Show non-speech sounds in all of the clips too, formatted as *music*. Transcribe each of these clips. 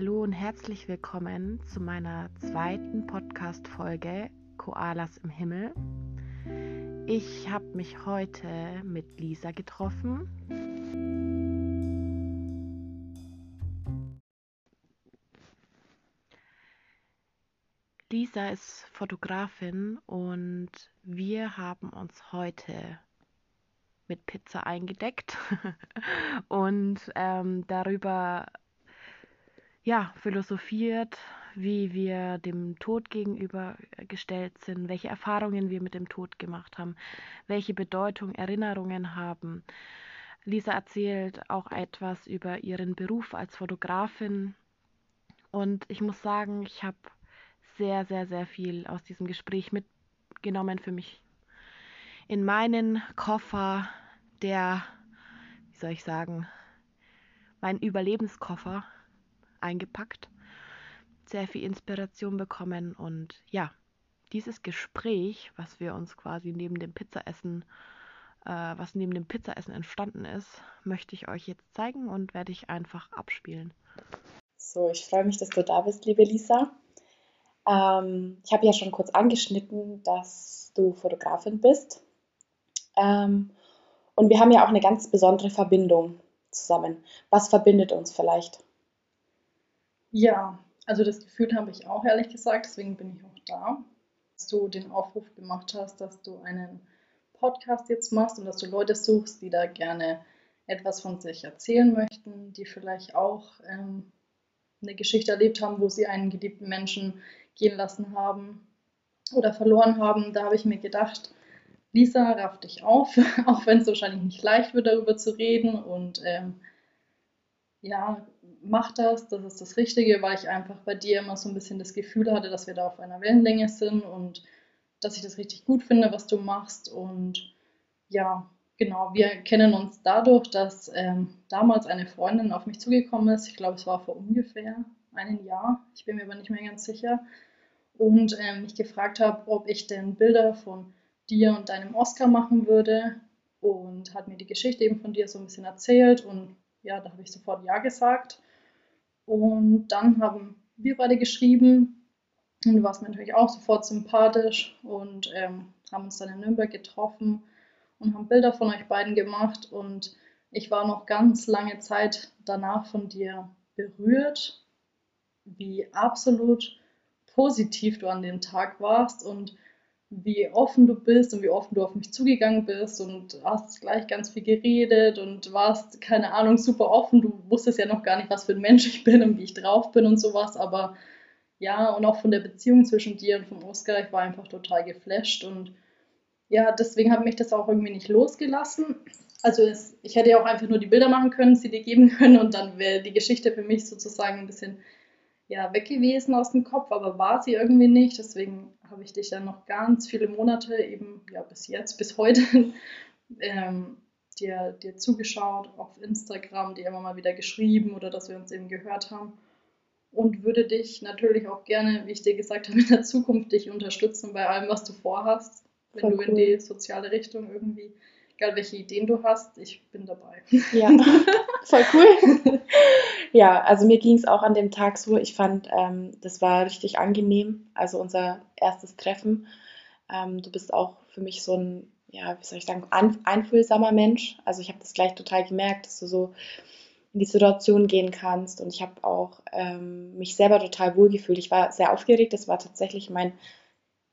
Hallo und herzlich willkommen zu meiner zweiten Podcast-Folge Koalas im Himmel. Ich habe mich heute mit Lisa getroffen. Lisa ist Fotografin und wir haben uns heute mit Pizza eingedeckt *laughs* und ähm, darüber ja, philosophiert, wie wir dem Tod gegenübergestellt sind, welche Erfahrungen wir mit dem Tod gemacht haben, welche Bedeutung Erinnerungen haben. Lisa erzählt auch etwas über ihren Beruf als Fotografin. Und ich muss sagen, ich habe sehr, sehr, sehr viel aus diesem Gespräch mitgenommen für mich. In meinen Koffer, der, wie soll ich sagen, mein Überlebenskoffer, eingepackt, sehr viel Inspiration bekommen und ja, dieses Gespräch, was wir uns quasi neben dem Pizzaessen, äh, was neben dem Pizzaessen entstanden ist, möchte ich euch jetzt zeigen und werde ich einfach abspielen. So, ich freue mich, dass du da bist, liebe Lisa. Ähm, ich habe ja schon kurz angeschnitten, dass du Fotografin bist. Ähm, und wir haben ja auch eine ganz besondere Verbindung zusammen. Was verbindet uns vielleicht? Ja, also das Gefühl habe ich auch ehrlich gesagt, deswegen bin ich auch da, dass du den Aufruf gemacht hast, dass du einen Podcast jetzt machst und dass du Leute suchst, die da gerne etwas von sich erzählen möchten, die vielleicht auch ähm, eine Geschichte erlebt haben, wo sie einen geliebten Menschen gehen lassen haben oder verloren haben. Da habe ich mir gedacht, Lisa, raff dich auf, *laughs* auch wenn es wahrscheinlich nicht leicht wird, darüber zu reden und ähm, ja, mach das, das ist das Richtige, weil ich einfach bei dir immer so ein bisschen das Gefühl hatte, dass wir da auf einer Wellenlänge sind und dass ich das richtig gut finde, was du machst. Und ja, genau, wir kennen uns dadurch, dass ähm, damals eine Freundin auf mich zugekommen ist. Ich glaube, es war vor ungefähr einem Jahr, ich bin mir aber nicht mehr ganz sicher. Und ähm, mich gefragt habe, ob ich denn Bilder von dir und deinem Oscar machen würde. Und hat mir die Geschichte eben von dir so ein bisschen erzählt und ja, da habe ich sofort Ja gesagt. Und dann haben wir beide geschrieben. Und du warst mir natürlich auch sofort sympathisch. Und ähm, haben uns dann in Nürnberg getroffen und haben Bilder von euch beiden gemacht. Und ich war noch ganz lange Zeit danach von dir berührt, wie absolut positiv du an dem Tag warst. Und wie offen du bist und wie offen du auf mich zugegangen bist und hast gleich ganz viel geredet und warst, keine Ahnung, super offen. Du wusstest ja noch gar nicht, was für ein Mensch ich bin und wie ich drauf bin und sowas, aber ja, und auch von der Beziehung zwischen dir und vom Oscar, ich war einfach total geflasht und ja, deswegen hat mich das auch irgendwie nicht losgelassen. Also es, ich hätte ja auch einfach nur die Bilder machen können, sie dir geben können und dann wäre die Geschichte für mich sozusagen ein bisschen ja, weg gewesen aus dem Kopf, aber war sie irgendwie nicht. Deswegen habe ich dich dann noch ganz viele Monate, eben ja bis jetzt, bis heute, *laughs* ähm, dir, dir zugeschaut, auf Instagram, dir immer mal wieder geschrieben oder dass wir uns eben gehört haben. Und würde dich natürlich auch gerne, wie ich dir gesagt habe, *laughs* in der Zukunft dich unterstützen bei allem, was du vorhast. Wenn Voll du cool. in die soziale Richtung irgendwie egal welche Ideen du hast, ich bin dabei. Ja, *laughs* voll cool. *laughs* ja, also mir ging es auch an dem Tag so, ich fand, ähm, das war richtig angenehm, also unser erstes Treffen. Ähm, du bist auch für mich so ein, ja, wie soll ich sagen, einfühlsamer Mensch. Also ich habe das gleich total gemerkt, dass du so in die Situation gehen kannst und ich habe auch ähm, mich selber total wohlgefühlt. Ich war sehr aufgeregt, das war tatsächlich mein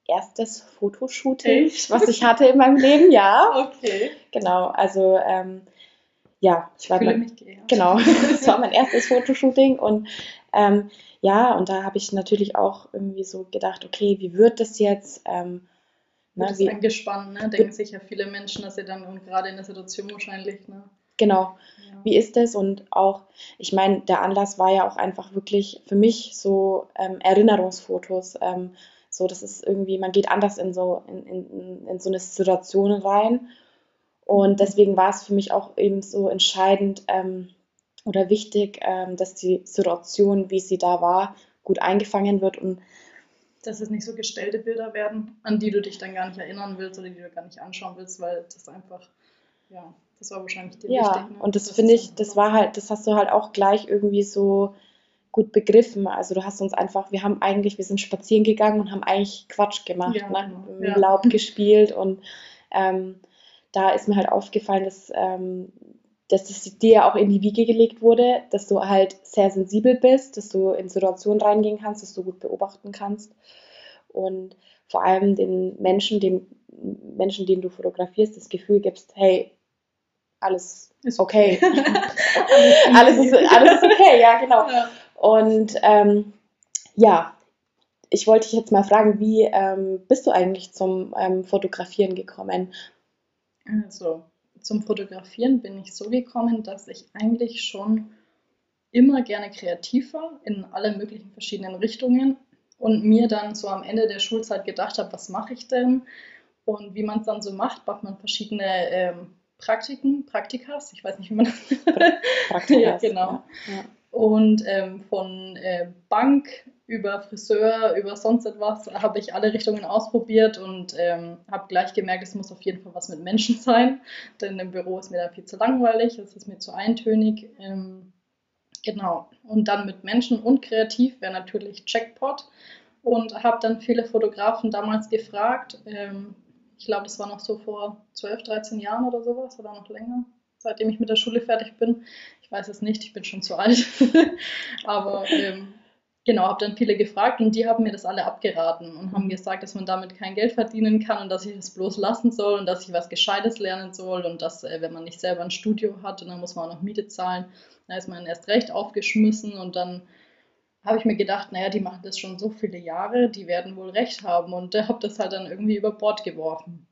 erstes Fotoshooting, Echt? was ich hatte in meinem Leben, ja. Okay. Genau, also ähm, ja, ich war mein, genau, *laughs* das war mein erstes Fotoshooting und ähm, ja, und da habe ich natürlich auch irgendwie so gedacht, okay, wie wird das jetzt? Ähm, ne, das ist angespannt, ne? Denken sich ja viele Menschen, dass sie dann und gerade in der Situation wahrscheinlich, ne? Genau. Ja. Wie ist das? Und auch, ich meine, der Anlass war ja auch einfach wirklich für mich so ähm, Erinnerungsfotos. Ähm, so, das ist irgendwie, man geht anders in so, in, in, in so eine Situation rein. Und deswegen war es für mich auch eben so entscheidend ähm, oder wichtig, ähm, dass die Situation, wie sie da war, gut eingefangen wird und dass es nicht so gestellte Bilder werden, an die du dich dann gar nicht erinnern willst oder die du gar nicht anschauen willst, weil das einfach, ja, das war wahrscheinlich dir ja, wichtig. Ja, ne? und das, das finde ich, das war halt, das hast du halt auch gleich irgendwie so gut begriffen. Also du hast uns einfach, wir haben eigentlich, wir sind spazieren gegangen und haben eigentlich Quatsch gemacht, ja, ne? Genau. Im ja. Laub gespielt und ähm, da ist mir halt aufgefallen, dass, ähm, dass das dir auch in die Wiege gelegt wurde, dass du halt sehr sensibel bist, dass du in Situationen reingehen kannst, dass du gut beobachten kannst und vor allem den Menschen, den Menschen, denen du fotografierst, das Gefühl gibst, hey, alles ist okay. *laughs* alles, ist, alles ist okay, ja, genau. Ja. Und ähm, ja, ich wollte dich jetzt mal fragen, wie ähm, bist du eigentlich zum ähm, Fotografieren gekommen? Also, zum Fotografieren bin ich so gekommen, dass ich eigentlich schon immer gerne kreativ war, in alle möglichen verschiedenen Richtungen und mir dann so am Ende der Schulzeit gedacht habe, was mache ich denn? Und wie man es dann so macht, macht man verschiedene ähm, Praktiken, Praktikas, ich weiß nicht, wie man das *laughs* Praktikas, ja, genau. Ja. Und ähm, von äh, Bank über Friseur, über sonst etwas, habe ich alle Richtungen ausprobiert und ähm, habe gleich gemerkt, es muss auf jeden Fall was mit Menschen *laughs* sein, denn im Büro ist mir da viel zu langweilig, es ist mir zu eintönig. Ähm, genau. Und dann mit Menschen und kreativ wäre natürlich Checkpot und habe dann viele Fotografen damals gefragt, ähm, ich glaube, das war noch so vor 12, 13 Jahren oder sowas oder noch länger, seitdem ich mit der Schule fertig bin. Weiß es nicht, ich bin schon zu alt. *laughs* Aber ähm, genau, habe dann viele gefragt und die haben mir das alle abgeraten und haben gesagt, dass man damit kein Geld verdienen kann und dass ich es bloß lassen soll und dass ich was Gescheites lernen soll und dass, äh, wenn man nicht selber ein Studio hat und dann muss man auch noch Miete zahlen, dann ist man erst recht aufgeschmissen und dann habe ich mir gedacht, naja, die machen das schon so viele Jahre, die werden wohl recht haben und äh, habe das halt dann irgendwie über Bord geworfen.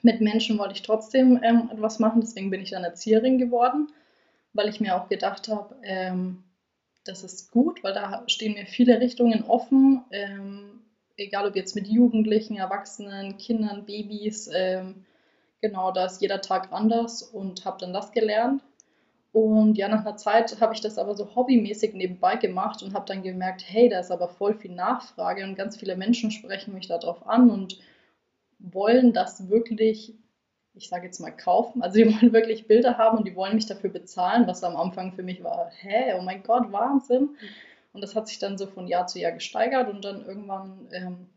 Mit Menschen wollte ich trotzdem ähm, etwas machen, deswegen bin ich dann Erzieherin geworden, weil ich mir auch gedacht habe, ähm, das ist gut, weil da stehen mir viele Richtungen offen, ähm, egal ob jetzt mit Jugendlichen, Erwachsenen, Kindern, Babys, ähm, genau, da ist jeder Tag anders und habe dann das gelernt. Und ja, nach einer Zeit habe ich das aber so hobbymäßig nebenbei gemacht und habe dann gemerkt, hey, da ist aber voll viel Nachfrage und ganz viele Menschen sprechen mich darauf an und wollen das wirklich, ich sage jetzt mal, kaufen. Also die *laughs* wollen wirklich Bilder haben und die wollen mich dafür bezahlen, was am Anfang für mich war, hä, oh mein Gott, Wahnsinn. Und das hat sich dann so von Jahr zu Jahr gesteigert und dann irgendwann ähm,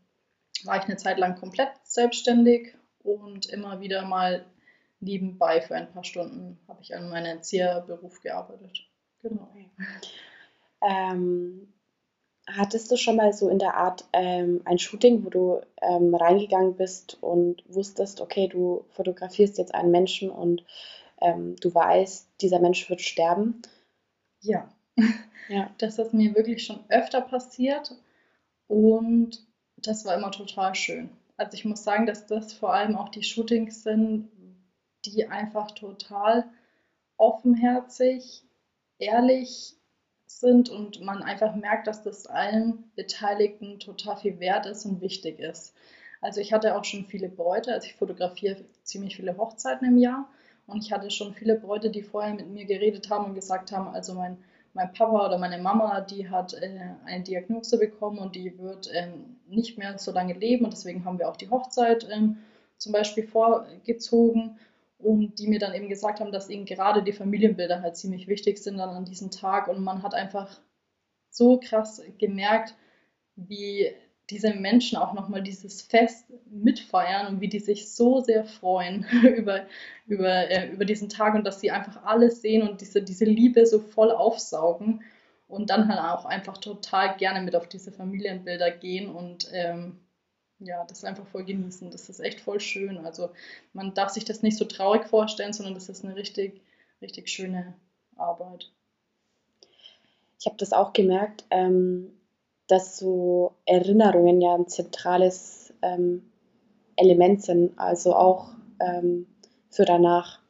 war ich eine Zeit lang komplett selbstständig und immer wieder mal nebenbei für ein paar Stunden habe ich an meinem Erzieherberuf gearbeitet. Genau. Ähm, hattest du schon mal so in der Art ähm, ein Shooting, wo du ähm, reingegangen bist und wusstest, okay, du fotografierst jetzt einen Menschen und ähm, du weißt, dieser Mensch wird sterben? Ja. ja. *laughs* Das ist mir wirklich schon öfter passiert und das war immer total schön. Also ich muss sagen, dass das vor allem auch die Shootings sind, die einfach total offenherzig, ehrlich sind und man einfach merkt, dass das allen Beteiligten total viel wert ist und wichtig ist. Also ich hatte auch schon viele Bräute, also ich fotografiere ziemlich viele Hochzeiten im Jahr und ich hatte schon viele Bräute, die vorher mit mir geredet haben und gesagt haben, also mein, mein Papa oder meine Mama, die hat äh, eine Diagnose bekommen und die wird ähm, nicht mehr so lange leben und deswegen haben wir auch die Hochzeit ähm, zum Beispiel vorgezogen und die mir dann eben gesagt haben, dass ihnen gerade die Familienbilder halt ziemlich wichtig sind dann an diesem Tag. Und man hat einfach so krass gemerkt, wie diese Menschen auch nochmal dieses Fest mitfeiern und wie die sich so sehr freuen *laughs* über, über, äh, über diesen Tag und dass sie einfach alles sehen und diese, diese Liebe so voll aufsaugen und dann halt auch einfach total gerne mit auf diese Familienbilder gehen und ähm, ja, das einfach voll genießen. Das ist echt voll schön. Also man darf sich das nicht so traurig vorstellen, sondern das ist eine richtig, richtig schöne Arbeit. Ich habe das auch gemerkt, ähm, dass so Erinnerungen ja ein zentrales ähm, Element sind, also auch ähm, für danach.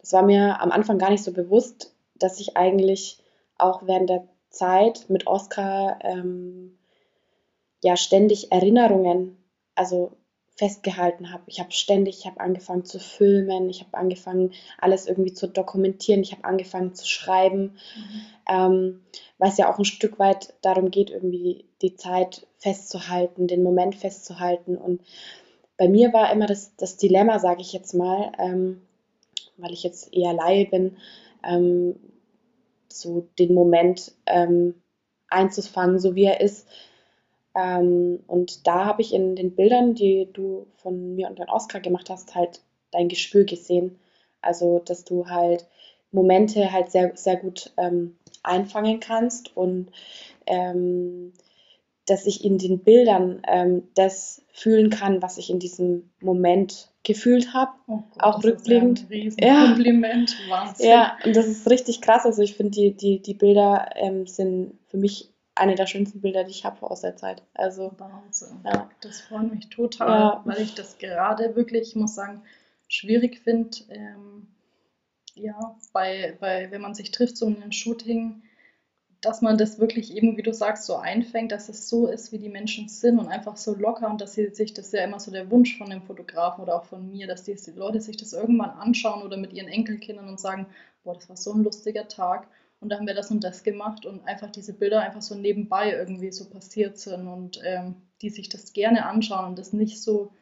Das war mir am Anfang gar nicht so bewusst, dass ich eigentlich auch während der Zeit mit Oscar ähm, ja ständig Erinnerungen also festgehalten habe. Ich habe ständig, ich habe angefangen zu filmen, ich habe angefangen, alles irgendwie zu dokumentieren, ich habe angefangen zu schreiben, mhm. ähm, weil es ja auch ein Stück weit darum geht, irgendwie die Zeit festzuhalten, den Moment festzuhalten. Und bei mir war immer das, das Dilemma, sage ich jetzt mal, ähm, weil ich jetzt eher Laie bin, ähm, so den Moment ähm, einzufangen, so wie er ist. Ähm, und da habe ich in den Bildern, die du von mir und den Oscar gemacht hast, halt dein Gespür gesehen. Also, dass du halt Momente halt sehr, sehr gut ähm, einfangen kannst und ähm, dass ich in den Bildern ähm, das fühlen kann, was ich in diesem Moment gefühlt habe, oh auch rückblickend. Ja, Kompliment, Wahnsinn. Ja, und das ist richtig krass. Also ich finde, die, die, die Bilder ähm, sind für mich eine der schönsten Bilder, die ich habe aus der Zeit. Also, Wahnsinn. Ja. Das freut mich total, ja. weil ich das gerade wirklich, ich muss sagen, schwierig finde. Ähm, ja, bei, bei, wenn man sich trifft, so ein Shooting, dass man das wirklich eben, wie du sagst, so einfängt, dass es so ist, wie die Menschen sind und einfach so locker und dass sie sich, das ist ja immer so der Wunsch von dem Fotografen oder auch von mir, dass die, die Leute sich das irgendwann anschauen oder mit ihren Enkelkindern und sagen, boah, das war so ein lustiger Tag und da haben wir das und das gemacht und einfach diese Bilder einfach so nebenbei irgendwie so passiert sind und ähm, die sich das gerne anschauen und das nicht so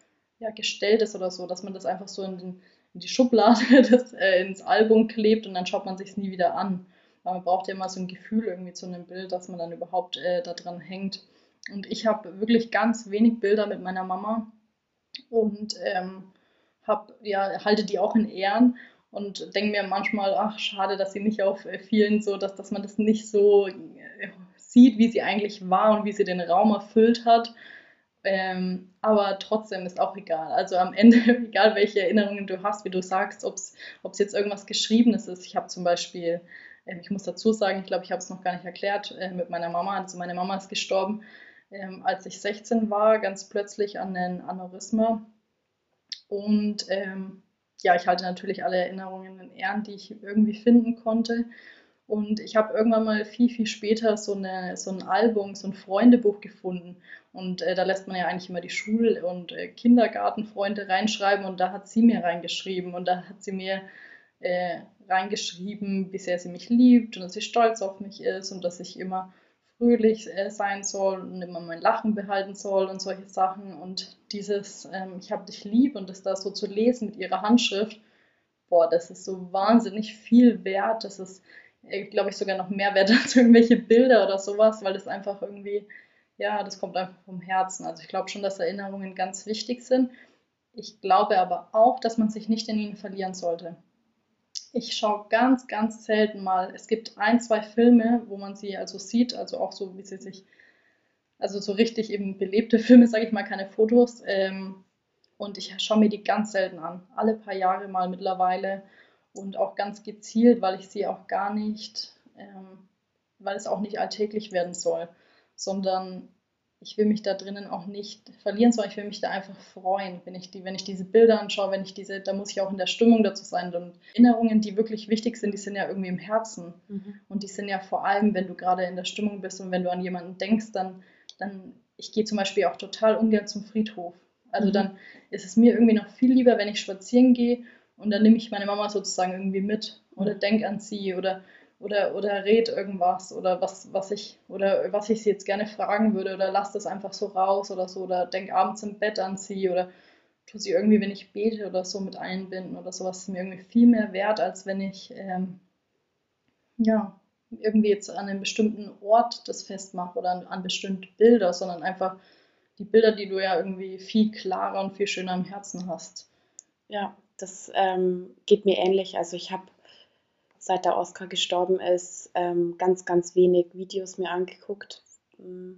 ja, gestellt ist oder so, dass man das einfach so in, den, in die Schublade, *laughs* das, äh, ins Album klebt und dann schaut man sich es nie wieder an. Weil man braucht ja immer so ein Gefühl irgendwie zu einem Bild, dass man dann überhaupt äh, da hängt. Und ich habe wirklich ganz wenig Bilder mit meiner Mama und ähm, hab, ja, halte die auch in Ehren und denke mir manchmal, ach, schade, dass sie nicht auf äh, vielen so, dass, dass man das nicht so äh, sieht, wie sie eigentlich war und wie sie den Raum erfüllt hat. Ähm, aber trotzdem ist auch egal. Also am Ende, *laughs* egal welche Erinnerungen du hast, wie du sagst, ob es jetzt irgendwas Geschriebenes ist. Ich habe zum Beispiel, ähm, ich muss dazu sagen, ich glaube, ich habe es noch gar nicht erklärt, äh, mit meiner Mama. Also meine Mama ist gestorben, ähm, als ich 16 war, ganz plötzlich an den Aneurysma. Und ähm, ja, ich halte natürlich alle Erinnerungen in Ehren, die ich irgendwie finden konnte. Und ich habe irgendwann mal viel, viel später so, eine, so ein Album, so ein Freundebuch gefunden. Und äh, da lässt man ja eigentlich immer die Schul- und äh, Kindergartenfreunde reinschreiben. Und da hat sie mir reingeschrieben. Und da hat sie mir äh, reingeschrieben, wie sehr sie mich liebt und dass sie stolz auf mich ist und dass ich immer fröhlich äh, sein soll und immer mein Lachen behalten soll und solche Sachen. Und dieses ähm, Ich habe dich lieb und das da so zu lesen mit ihrer Handschrift, boah, das ist so wahnsinnig viel wert. Das ist, äh, glaube ich, sogar noch mehr wert *laughs* als irgendwelche Bilder oder sowas, weil das einfach irgendwie, ja, das kommt einfach vom Herzen. Also ich glaube schon, dass Erinnerungen ganz wichtig sind. Ich glaube aber auch, dass man sich nicht in ihnen verlieren sollte. Ich schaue ganz, ganz selten mal. Es gibt ein, zwei Filme, wo man sie also sieht, also auch so, wie sie sich, also so richtig eben belebte Filme, *laughs* sage ich mal, keine Fotos. Ähm, und ich schaue mir die ganz selten an. Alle paar Jahre mal mittlerweile und auch ganz gezielt, weil ich sie auch gar nicht, ähm, weil es auch nicht alltäglich werden soll, sondern ich will mich da drinnen auch nicht verlieren, sondern ich will mich da einfach freuen, wenn ich, die, wenn ich diese Bilder anschaue, wenn ich diese, da muss ich auch in der Stimmung dazu sein. Und Erinnerungen, die wirklich wichtig sind, die sind ja irgendwie im Herzen. Mhm. Und die sind ja vor allem, wenn du gerade in der Stimmung bist und wenn du an jemanden denkst, dann, dann ich gehe zum Beispiel auch total ungern zum Friedhof. Also mhm. dann ist es mir irgendwie noch viel lieber, wenn ich spazieren gehe und dann nehme ich meine Mama sozusagen irgendwie mit oder mhm. denke an sie oder oder, oder red irgendwas oder was, was ich, oder was ich sie jetzt gerne fragen würde oder lass das einfach so raus oder so oder denk abends im Bett an sie oder tu sie irgendwie, wenn ich bete oder so mit einbinden oder sowas ist mir irgendwie viel mehr wert, als wenn ich ähm, ja, irgendwie jetzt an einem bestimmten Ort das festmache oder an, an bestimmte Bilder, sondern einfach die Bilder, die du ja irgendwie viel klarer und viel schöner im Herzen hast. Ja, das ähm, geht mir ähnlich. Also ich habe seit der Oscar gestorben ist, ähm, ganz, ganz wenig Videos mir angeguckt. Mm.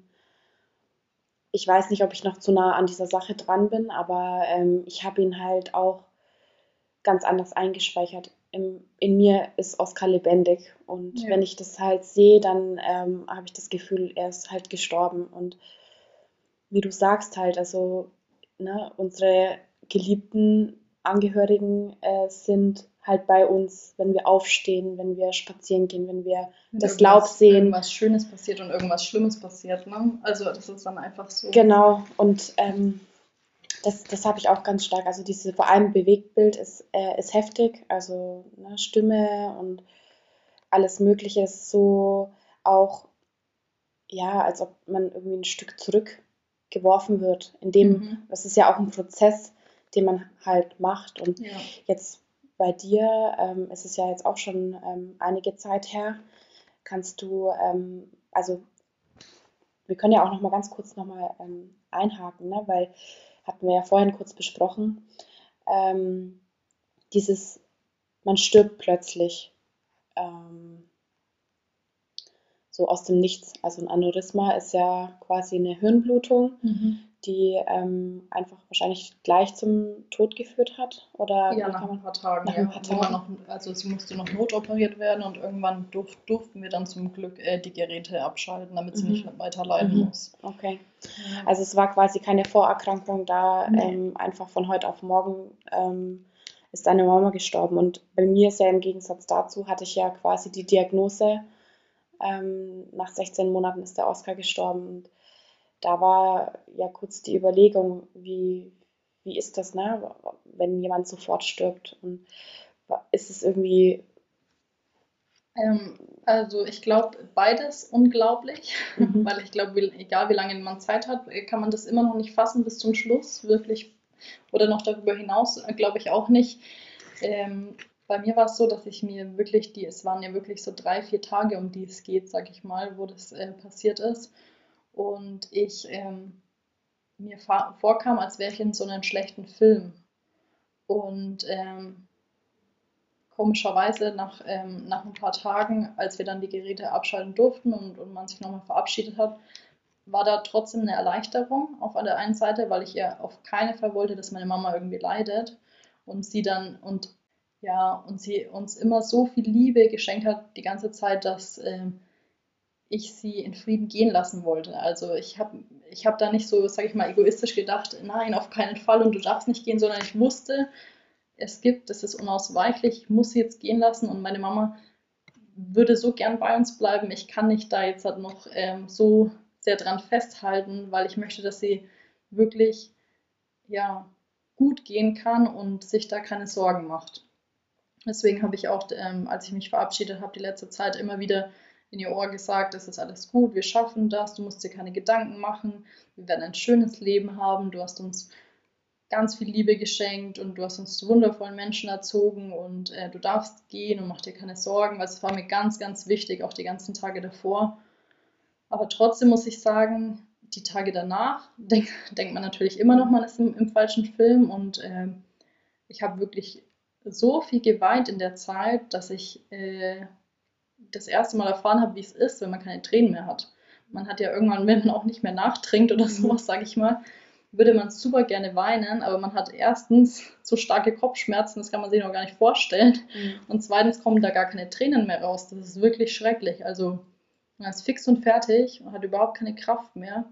Ich weiß nicht, ob ich noch zu nah an dieser Sache dran bin, aber ähm, ich habe ihn halt auch ganz anders eingespeichert. Im, in mir ist Oscar lebendig und ja. wenn ich das halt sehe, dann ähm, habe ich das Gefühl, er ist halt gestorben. Und wie du sagst halt, also ne, unsere geliebten Angehörigen äh, sind halt bei uns, wenn wir aufstehen, wenn wir spazieren gehen, wenn wir wenn das Laub sehen. Irgendwas Schönes passiert und irgendwas Schlimmes passiert. Ne? Also das ist dann einfach so. Genau, und ähm, das, das habe ich auch ganz stark. Also diese vor allem Bewegtbild ist, äh, ist heftig, also ne, Stimme und alles Mögliche ist so auch, ja, als ob man irgendwie ein Stück zurückgeworfen wird. In dem, mhm. das ist ja auch ein Prozess, den man halt macht. Und ja. jetzt bei dir, ähm, es ist ja jetzt auch schon ähm, einige Zeit her, kannst du, ähm, also wir können ja auch noch mal ganz kurz noch mal ähm, einhaken, ne? weil hatten wir ja vorhin kurz besprochen, ähm, dieses, man stirbt plötzlich ähm, so aus dem Nichts. Also ein Aneurysma ist ja quasi eine Hirnblutung, Mhm. Die ähm, einfach wahrscheinlich gleich zum Tod geführt hat. Oder Ja, nach ein paar Tagen. nach ja. ein paar Tagen. noch, also sie musste noch notoperiert werden und irgendwann durf, durften wir dann zum Glück äh, die Geräte abschalten, damit sie Mhm. nicht weiter leiden Mhm. muss. Okay. Also es war quasi keine Vorerkrankung da, Nee. ähm, einfach von heute auf morgen ähm, ist deine Mama gestorben. Und bei mir ist ja im Gegensatz dazu, hatte ich ja quasi die Diagnose, ähm, nach 16 Monaten ist der Oscar gestorben. Und da war ja kurz die Überlegung, wie, wie ist das, ne, wenn jemand sofort stirbt? Und ist es irgendwie, Ähm, also ich glaube beides unglaublich, Mhm. *laughs* weil ich glaube, egal wie lange man Zeit hat, kann man das immer noch nicht fassen bis zum Schluss, wirklich. Oder noch darüber hinaus, glaube ich auch nicht. Ähm, bei mir war es so, dass ich mir wirklich die, es waren ja wirklich so drei, vier Tage, um die es geht, sag ich mal, wo das äh, passiert ist. Und ich ähm, mir vorkam, als wäre ich in so einem schlechten Film. Und ähm, komischerweise nach, ähm, nach ein paar Tagen, als wir dann die Geräte abschalten durften und, und man sich nochmal verabschiedet hat, war da trotzdem eine Erleichterung auf der einen Seite, weil ich ihr auf keinen Fall wollte, dass meine Mama irgendwie leidet und sie dann und ja und sie uns immer so viel Liebe geschenkt hat die ganze Zeit, dass ähm, ich sie in Frieden gehen lassen wollte. Also ich habe ich hab da nicht so, sage ich mal, egoistisch gedacht, nein, auf keinen Fall und du darfst nicht gehen, sondern ich wusste, es gibt, das ist unausweichlich, ich muss sie jetzt gehen lassen und meine Mama würde so gern bei uns bleiben. Ich kann nicht da jetzt halt noch ähm, so sehr dran festhalten, weil ich möchte, dass sie wirklich ja, gut gehen kann und sich da keine Sorgen macht. Deswegen habe ich auch, ähm, als ich mich verabschiedet habe, die letzte Zeit immer wieder in ihr Ohr gesagt, es ist alles gut, wir schaffen das, du musst dir keine Gedanken machen, wir werden ein schönes Leben haben, du hast uns ganz viel Liebe geschenkt und du hast uns zu wundervollen Menschen erzogen und äh, du darfst gehen und mach dir keine Sorgen, weil es war mir ganz, ganz wichtig, auch die ganzen Tage davor. Aber trotzdem muss ich sagen, die Tage danach *laughs* denk, denkt man natürlich immer noch, man ist im, im falschen Film und äh, ich habe wirklich so viel geweint in der Zeit, dass ich äh, das erste Mal erfahren habe, wie es ist, wenn man keine Tränen mehr hat. Man hat ja irgendwann, wenn man auch nicht mehr nachtrinkt oder sowas, sage ich mal, würde man super gerne weinen, aber man hat erstens so starke Kopfschmerzen, das kann man sich noch gar nicht vorstellen. Mhm. Und zweitens kommen da gar keine Tränen mehr raus. Das ist wirklich schrecklich. Also man ist fix und fertig und hat überhaupt keine Kraft mehr.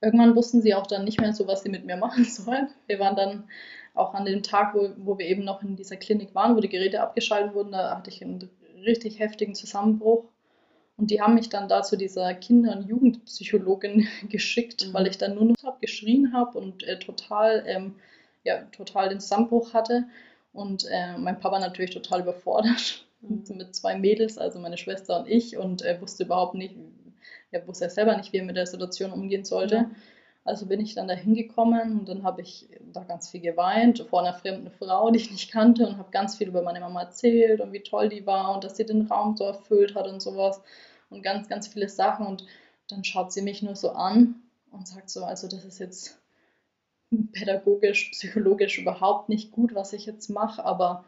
Irgendwann wussten sie auch dann nicht mehr so, was sie mit mir machen *laughs* sollen. Wir waren dann auch an dem Tag, wo, wo wir eben noch in dieser Klinik waren, wo die Geräte abgeschaltet wurden, da hatte ich einen richtig heftigen Zusammenbruch. Und die haben mich dann da zu dieser Kinder- und Jugendpsychologin *laughs* geschickt, Mhm. weil ich dann nur noch hab, geschrien habe und äh, total, ähm, ja, total den Zusammenbruch hatte. Und äh, mein Papa natürlich total überfordert *laughs* Mhm. mit zwei Mädels, also meine Schwester und ich, und er wusste überhaupt nicht, er wusste ja selber nicht, wie er mit der Situation umgehen sollte. Ja. Also bin ich dann da hingekommen und dann habe ich da ganz viel geweint vor einer fremden Frau, die ich nicht kannte und habe ganz viel über meine Mama erzählt und wie toll die war und dass sie den Raum so erfüllt hat und sowas und ganz, ganz viele Sachen und dann schaut sie mich nur so an und sagt so, also das ist jetzt pädagogisch, psychologisch überhaupt nicht gut, was ich jetzt mache, aber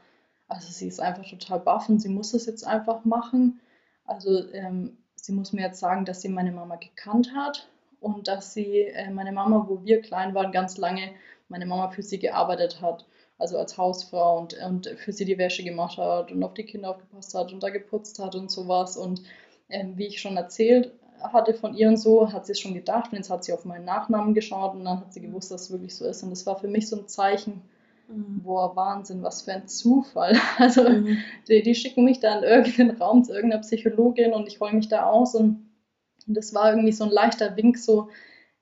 also sie ist einfach total baff und sie muss es jetzt einfach machen. Also ähm, sie muss mir jetzt sagen, dass sie meine Mama gekannt hat und dass sie äh, meine Mama, wo wir klein waren, ganz lange meine Mama für sie gearbeitet hat. Also als Hausfrau und, und für sie die Wäsche gemacht hat und auf die Kinder aufgepasst hat und da geputzt hat und sowas. Und ähm, wie ich schon erzählt hatte von ihr und so, hat sie es schon gedacht und jetzt hat sie auf meinen Nachnamen geschaut und dann hat sie gewusst, dass es wirklich so ist. Und das war für mich so ein Zeichen, Mhm. boah, Wahnsinn, was für ein Zufall. *laughs* Also Mhm. die, die schicken mich da in irgendeinen Raum zu irgendeiner Psychologin und ich heule mich da aus und, und das war irgendwie so ein leichter Wink, so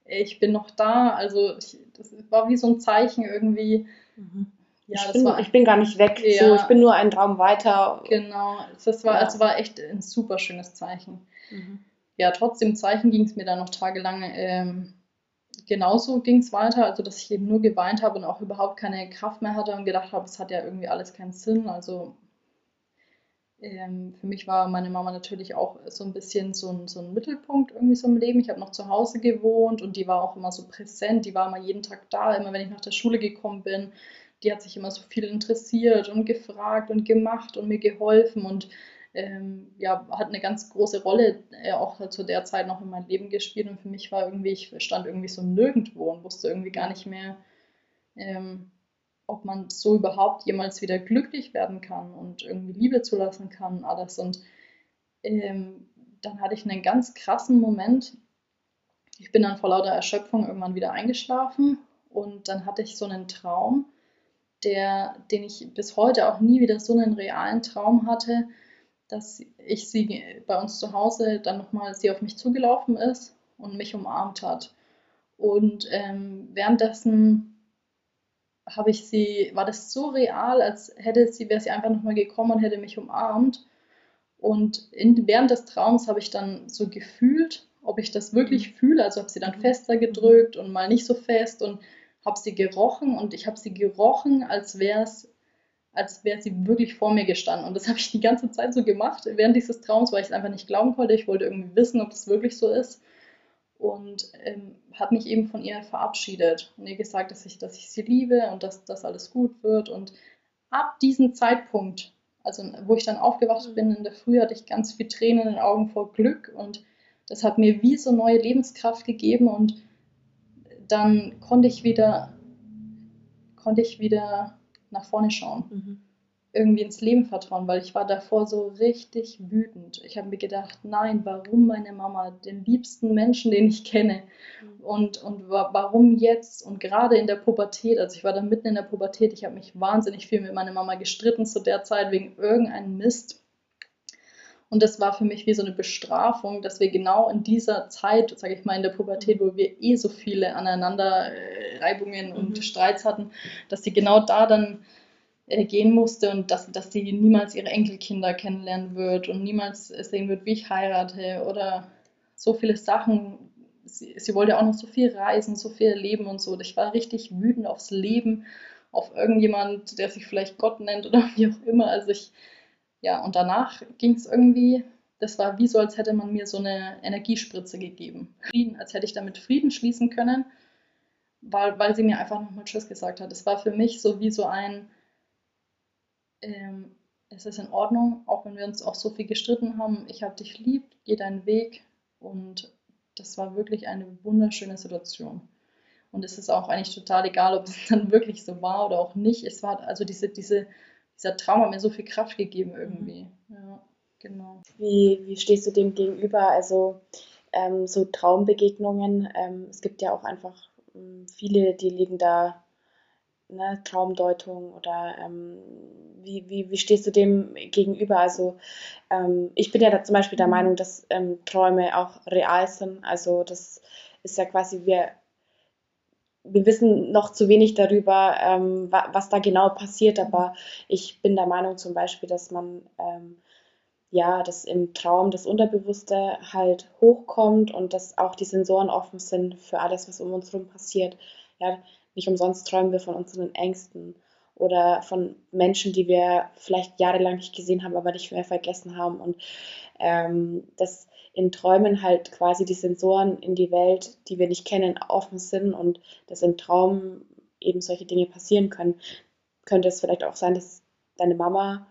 ich bin noch da. Also ich, das war wie so ein Zeichen irgendwie. Mhm. Ja, ich, bin, war ich bin gar nicht weg, Ja. so, ich bin nur einen Traum weiter. genau. Das war, Ja. also war echt ein super schönes Zeichen. Mhm. Ja, trotzdem Zeichen ging es mir dann noch tagelang ähm, genauso ging es weiter, also dass ich eben nur geweint habe und auch überhaupt keine Kraft mehr hatte und gedacht habe, es hat ja irgendwie alles keinen Sinn. Also ähm, für mich war meine Mama natürlich auch so ein bisschen so ein, so ein Mittelpunkt irgendwie so im Leben. Ich habe noch zu Hause gewohnt und die war auch immer so präsent. Die war immer jeden Tag da, immer wenn ich nach der Schule gekommen bin. Die hat sich immer so viel interessiert und gefragt und gemacht und mir geholfen und ähm, ja, hat eine ganz große Rolle äh, auch zu der Zeit noch in meinem Leben gespielt. Und für mich war irgendwie, ich stand irgendwie so nirgendwo und wusste irgendwie gar nicht mehr, ähm, ob man so überhaupt jemals wieder glücklich werden kann und irgendwie Liebe zulassen kann, alles. Und ähm, dann hatte ich einen ganz krassen Moment. Ich bin dann vor lauter Erschöpfung irgendwann wieder eingeschlafen und dann hatte ich so einen Traum, der, den ich bis heute auch nie wieder so einen realen Traum hatte, dass ich sie bei uns zu Hause dann nochmal sie auf mich zugelaufen ist und mich umarmt hat. Und ähm, währenddessen habe ich sie, war das so real, als hätte sie, wäre sie einfach nochmal gekommen und hätte mich umarmt. Und in, während des Traums habe ich dann so gefühlt, ob ich das wirklich mhm. fühle. Also habe sie dann fester gedrückt und mal nicht so fest und habe sie gerochen und ich habe sie gerochen, als wäre es als wäre sie wirklich vor mir gestanden. Und das habe ich die ganze Zeit so gemacht während dieses Traums, weil ich es einfach nicht glauben konnte. Ich wollte irgendwie wissen, ob das wirklich so ist und ähm, habe mich eben von ihr verabschiedet und ihr gesagt, dass ich, dass ich sie liebe und dass das alles gut wird. Und ab diesem Zeitpunkt, also wo ich dann aufgewacht bin in der Früh, hatte ich ganz viel Tränen in den Augen vor Glück und das hat mir wie so neue Lebenskraft gegeben und dann konnte ich wieder, konnte ich wieder nach vorne schauen. Mhm irgendwie ins Leben vertrauen, weil ich war davor so richtig wütend. Ich habe mir gedacht, nein, warum meine Mama, den liebsten Menschen, den ich kenne, mhm. und, und warum jetzt und gerade in der Pubertät, also ich war da mitten in der Pubertät, ich habe mich wahnsinnig viel mit meiner Mama gestritten zu der Zeit wegen irgendeinem Mist. Und das war für mich wie so eine Bestrafung, dass wir genau in dieser Zeit, sage ich mal, in der Pubertät, wo wir eh so viele Aneinanderreibungen und mhm. Streits hatten, dass sie genau da dann äh, gehen musste und dass, dass sie niemals ihre Enkelkinder kennenlernen wird und niemals sehen wird, wie ich heirate oder so viele Sachen. Sie, sie wollte auch noch so viel reisen, so viel erleben und so. Ich war richtig wütend aufs Leben, auf irgendjemand, der sich vielleicht Gott nennt oder *laughs* wie auch immer. Also ich, ja, und danach ging es irgendwie, das war wie so, als hätte man mir so eine Energiespritze gegeben. Frieden, als hätte ich damit Frieden schließen können, weil, weil sie mir einfach nochmal Tschüss gesagt hat. Es war für mich so wie so ein, ähm, es ist in Ordnung, auch wenn wir uns auch so viel gestritten haben. Ich habe dich lieb, geh deinen Weg. Und das war wirklich eine wunderschöne Situation. Und es ist auch eigentlich total egal, ob es *laughs* dann wirklich so war oder auch nicht. Es war also diese, diese, dieser Traum hat mir so viel Kraft gegeben irgendwie. Mhm. Ja, genau. Wie, wie stehst du dem gegenüber? Also ähm, so Traumbegegnungen. Ähm, es gibt ja auch einfach ähm, viele, die liegen da ne, Traumdeutung oder ähm, wie, wie, wie stehst du dem gegenüber? Also ähm, ich bin ja da zum Beispiel der Meinung, dass ähm, Träume auch real sind. Also das ist ja quasi, wir, wir wissen noch zu wenig darüber, ähm, wa was da genau passiert, aber ich bin der Meinung zum Beispiel, dass man ähm, ja, dass im Traum das Unterbewusste halt hochkommt und dass auch die Sensoren offen sind für alles, was um uns herum passiert. Ja, nicht umsonst träumen wir von unseren Ängsten oder von Menschen, die wir vielleicht jahrelang nicht gesehen haben, aber nicht mehr vergessen haben. Und ähm, dass in Träumen halt quasi die Sensoren in die Welt, die wir nicht kennen, offen sind und dass im Traum eben solche Dinge passieren können. Könnte es vielleicht auch sein, dass deine Mama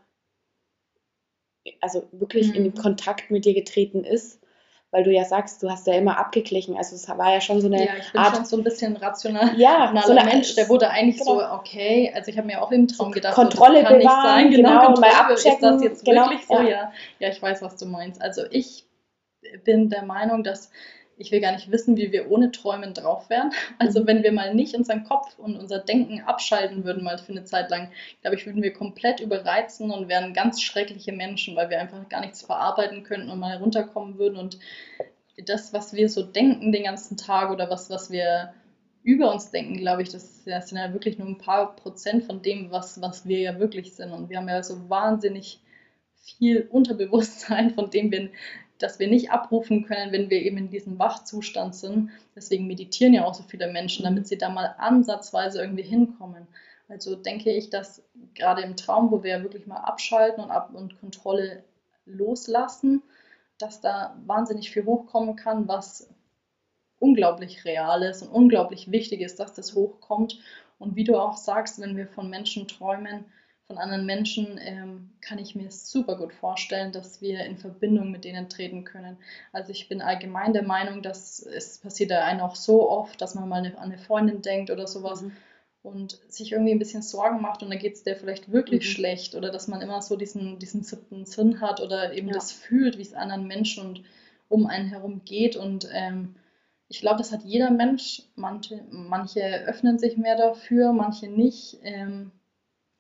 also wirklich mhm. in Kontakt mit dir getreten ist weil du ja sagst, du hast ja immer abgeglichen. Also es war ja schon so eine ja, ich bin Art, schon so ein bisschen rational. *laughs* Ja, so ein Mensch, der wurde eigentlich genau. so, okay, also ich habe mir auch im Traum gedacht, Kontrolle so, das kann bewahren, nicht sein, genau, genau mal abchecken. Ist das jetzt genau, wirklich so? Ja. ja, ich weiß, was du meinst. Also ich bin der Meinung, dass ich will gar nicht wissen, wie wir ohne Träumen drauf wären. Also mhm. wenn wir mal nicht unseren Kopf und unser Denken abschalten würden, mal für eine Zeit lang, glaube ich, würden wir komplett überreizen und wären ganz schreckliche Menschen, weil wir einfach gar nichts verarbeiten könnten und mal runterkommen würden. Und das, was wir so denken den ganzen Tag oder was, was wir über uns denken, glaube ich, das, das sind ja wirklich nur ein paar Prozent von dem, was, was wir ja wirklich sind. Und wir haben ja so wahnsinnig viel Unterbewusstsein, von dem wir das wir nicht abrufen können, wenn wir eben in diesem Wachzustand sind. Deswegen meditieren ja auch so viele Menschen, damit sie da mal ansatzweise irgendwie hinkommen. Also denke ich, dass gerade im Traum, wo wir wirklich mal abschalten und, ab und Kontrolle loslassen, dass da wahnsinnig viel hochkommen kann, was unglaublich real ist und unglaublich wichtig ist, dass das hochkommt. Und wie du auch sagst, wenn wir von Menschen träumen, von anderen Menschen, ähm, kann ich mir super gut vorstellen, dass wir in Verbindung mit denen treten können. Also ich bin allgemein der Meinung, dass es passiert einem auch so oft, dass man mal eine, an eine Freundin denkt oder sowas. Mhm und sich irgendwie ein bisschen Sorgen macht und dann geht es der vielleicht wirklich mhm. schlecht oder dass man immer so diesen, diesen siebten Sinn hat oder eben ja. das fühlt, wie es anderen Menschen und um einen herum geht und ähm, ich glaube, das hat jeder Mensch. Manche, manche öffnen sich mehr dafür, manche nicht, ähm,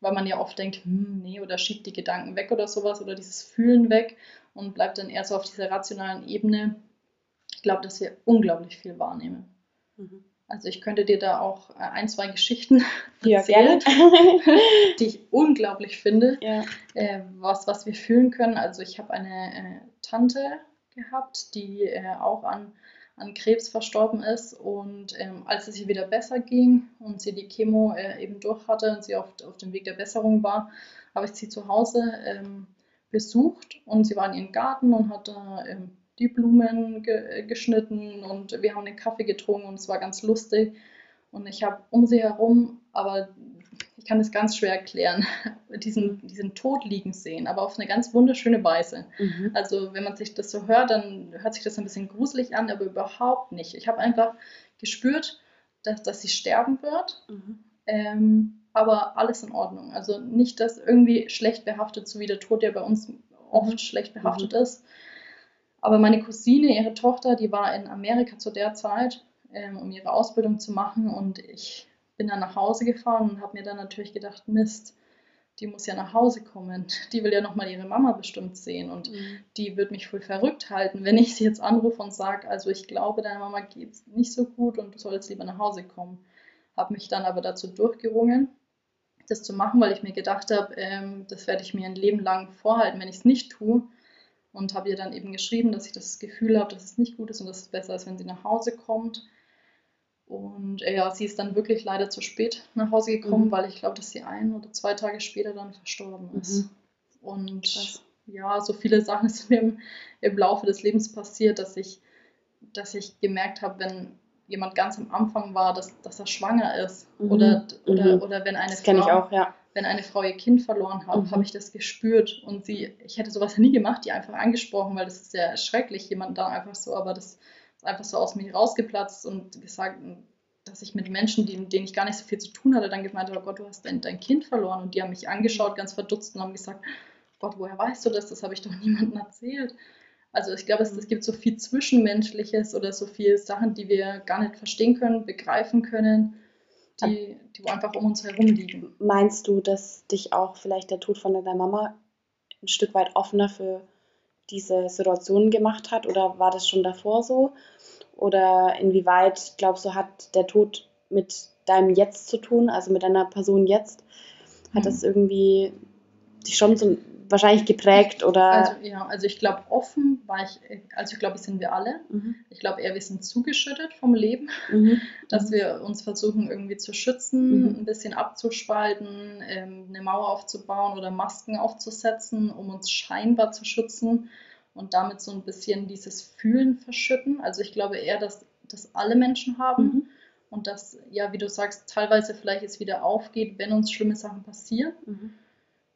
weil man ja oft denkt, hm, nee, oder schiebt die Gedanken weg oder sowas oder dieses Fühlen weg und bleibt dann eher so auf dieser rationalen Ebene. Ich glaube, dass wir unglaublich viel wahrnehmen. Mhm. Also ich könnte dir da auch äh, ein, zwei Geschichten *laughs* ja, erzählen, *laughs* die ich unglaublich finde, ja. äh, was, was wir fühlen können. Also ich habe eine äh, Tante gehabt, die äh, auch an, an Krebs verstorben ist. Und ähm, als es ihr wieder besser ging und sie die Chemo äh, eben durch hatte und sie auf, auf dem Weg der Besserung war, habe ich sie zu Hause ähm, besucht und sie war in ihrem Garten und hat da ähm, die Blumen ge geschnitten und wir haben den Kaffee getrunken und es war ganz lustig. Und ich habe um sie herum, aber ich kann es ganz schwer erklären, *laughs* diesen, diesen Tod liegen sehen, aber auf eine ganz wunderschöne Weise. Mhm. Also wenn man sich das so hört, dann hört sich das ein bisschen gruselig an, aber überhaupt nicht. Ich habe einfach gespürt, dass, dass sie sterben wird, mhm. ähm, aber alles in Ordnung. Also nicht, dass irgendwie schlecht behaftet, so wie der Tod ja bei uns oft mhm. schlecht behaftet mhm. ist, aber meine Cousine, ihre Tochter, die war in Amerika zu der Zeit, ähm, um ihre Ausbildung zu machen. Und ich bin dann nach Hause gefahren und habe mir dann natürlich gedacht, Mist, die muss ja nach Hause kommen. *laughs* Die will ja nochmal ihre Mama bestimmt sehen. Und mhm. die wird mich voll verrückt halten, wenn ich sie jetzt anrufe und sage, also ich glaube, deiner Mama geht es nicht so gut und du sollst lieber nach Hause kommen. Habe mich dann aber dazu durchgerungen, das zu machen, weil ich mir gedacht habe, ähm, das werde ich mir ein Leben lang vorhalten, wenn ich es nicht tue und habe ihr dann eben geschrieben, dass ich das Gefühl habe, dass es nicht gut ist und dass es besser ist, wenn sie nach Hause kommt. Und äh, ja, sie ist dann wirklich leider zu spät nach Hause gekommen, mhm. weil ich glaube, dass sie ein oder zwei Tage später dann verstorben ist. Mhm. Und Krass. ja, so viele Sachen *laughs* sind mir im, im, Laufe des Lebens passiert, dass ich, dass ich gemerkt habe, wenn jemand ganz am Anfang war, dass, dass er schwanger ist. Mhm. Oder, oder, mhm. oder wenn eine das Frau. ich auch, ja wenn eine Frau ihr Kind verloren hat, mhm. habe ich das gespürt. Und sie, ich hätte sowas nie gemacht, die einfach angesprochen, weil das ist ja schrecklich, jemand da einfach so, aber das einfach so aus mir rausgeplatzt und gesagt, dass ich mit Menschen, die, denen ich gar nicht so viel zu tun hatte, dann gemeint habe, oh Gott, du hast dein, dein Kind verloren. Und die haben mich angeschaut, ganz verdutzt und haben gesagt, Gott, woher weißt du das? Das habe ich doch *laughs* niemandem erzählt. Also ich glaube, es, es gibt so viel Zwischenmenschliches oder so viele Sachen, die wir gar nicht verstehen können, begreifen können die, die einfach um uns herum liegen. Meinst du, dass dich auch vielleicht der Tod von deiner Mama ein Stück weit offener für diese Situation gemacht hat? Oder war das schon davor so? Oder inwieweit, glaubst du, hat der Tod mit deinem Jetzt zu tun, also mit deiner Person jetzt? Hat mhm. das irgendwie dich schon so wahrscheinlich geprägt oder. Also, ja, also ich glaube, offen war ich, also ich glaube, sind wir alle. Mhm. Ich glaube eher, wir sind zugeschüttet vom Leben, mhm. dass wir uns versuchen irgendwie zu schützen, mhm. ein bisschen abzuspalten, ähm, eine Mauer aufzubauen oder Masken aufzusetzen, um uns scheinbar zu schützen und damit so ein bisschen dieses Fühlen verschütten. Also ich glaube eher, dass das alle Menschen haben. Mhm. Und dass, ja, wie du sagst, teilweise vielleicht es wieder aufgeht, wenn uns schlimme Sachen passieren. Mhm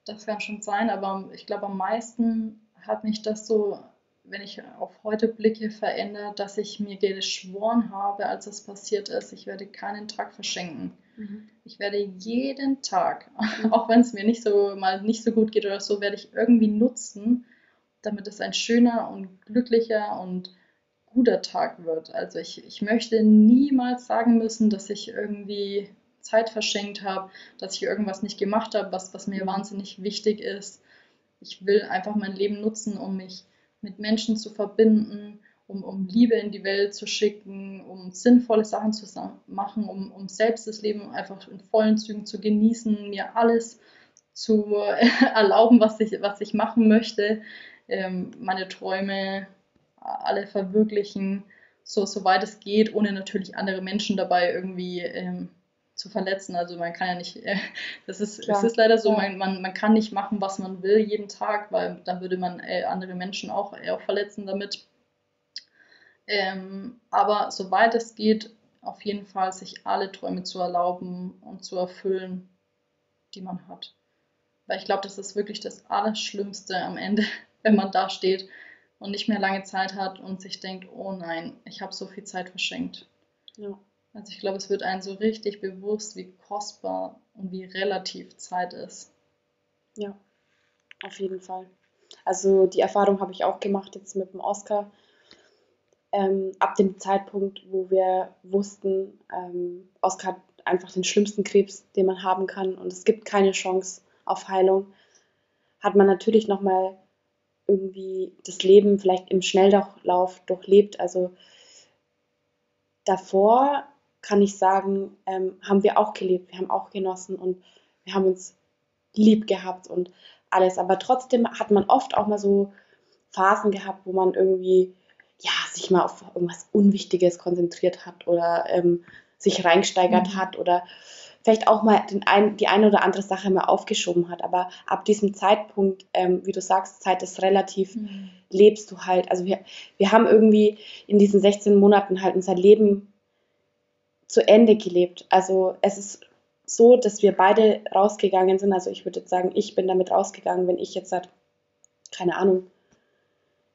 das kann schon sein, aber ich glaube, am meisten hat mich das so, wenn ich auf heute blicke, verändert, dass ich mir geschworen habe, als es passiert ist, ich werde keinen Tag verschenken. Mhm. Ich werde jeden Tag, mhm. auch wenn es mir nicht so mal nicht so gut geht oder so, werde ich irgendwie nutzen, damit es ein schöner und glücklicher und guter Tag wird. Also ich, ich möchte niemals sagen müssen, dass ich irgendwie Zeit verschenkt habe, dass ich irgendwas nicht gemacht habe, was, was mir wahnsinnig wichtig ist. Ich will einfach mein Leben nutzen, um mich mit Menschen zu verbinden, um, um Liebe in die Welt zu schicken, um sinnvolle Sachen zu machen, um, um selbst das Leben einfach in vollen Zügen zu genießen, mir alles zu *laughs* erlauben, was ich, was ich machen möchte, ähm, meine Träume alle verwirklichen, so soweit es geht, ohne natürlich andere Menschen dabei irgendwie ähm, zu verletzen. Also man kann ja nicht, *laughs* äh, das ist, es ist leider so, man, man, man kann nicht machen, was man will jeden Tag, weil dann würde man äh, andere Menschen auch, auch verletzen damit. Ähm, aber soweit es geht, auf jeden Fall sich alle Träume zu erlauben und zu erfüllen, die man hat. Weil ich glaube, das ist wirklich das Allerschlimmste am Ende, *laughs* wenn man da steht und nicht mehr lange Zeit hat und sich denkt, oh nein, ich habe so viel Zeit verschenkt. Ja. Also ich glaube, es wird einem so richtig bewusst, wie kostbar und wie relativ Zeit ist. Ja, auf jeden Fall. Also die Erfahrung habe ich auch gemacht jetzt mit dem Oscar. Ähm, ab dem Zeitpunkt, wo wir wussten, ähm, Oscar hat einfach den schlimmsten Krebs, den man haben kann und es gibt keine Chance auf Heilung, hat man natürlich nochmal irgendwie das Leben vielleicht im Schnelldurchlauf durchlebt. Also davor kann ich sagen, ähm, haben wir auch gelebt, wir haben auch genossen und wir haben uns lieb gehabt und alles. Aber trotzdem hat man oft auch mal so Phasen gehabt, wo man irgendwie ja, sich mal auf irgendwas Unwichtiges konzentriert hat oder ähm, sich reingesteigert mhm. hat oder vielleicht auch mal ein, die eine oder andere Sache mal aufgeschoben hat. Aber ab diesem Zeitpunkt, ähm, wie du sagst, Zeit ist relativ, mhm. lebst du halt. Also wir, wir haben irgendwie in diesen 16 Monaten halt unser Leben zu Ende gelebt. Also es ist so, dass wir beide rausgegangen sind. Also ich würde jetzt sagen, ich bin damit rausgegangen, wenn ich jetzt seit, keine Ahnung,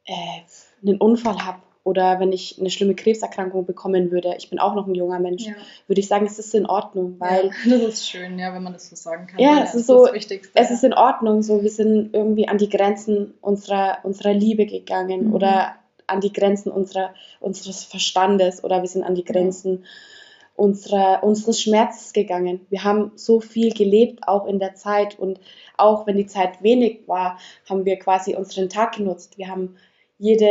äh, einen Unfall habe oder wenn ich eine schlimme Krebserkrankung bekommen würde, ich bin auch noch ein junger Mensch, ja. würde ich sagen, es ist in Ordnung, weil ja, *laughs* das ist schön, ja, wenn man das so sagen kann. Ja, es ist so, es ist in Ordnung, so wir sind irgendwie an die Grenzen unserer unserer Liebe gegangen mhm. oder an die Grenzen unserer unseres Verstandes oder wir sind an die Grenzen ja unserer, unseres Schmerzes gegangen. Wir haben so viel gelebt, auch in der Zeit. Und auch wenn die Zeit wenig war, haben wir quasi unseren Tag genutzt. Wir haben jede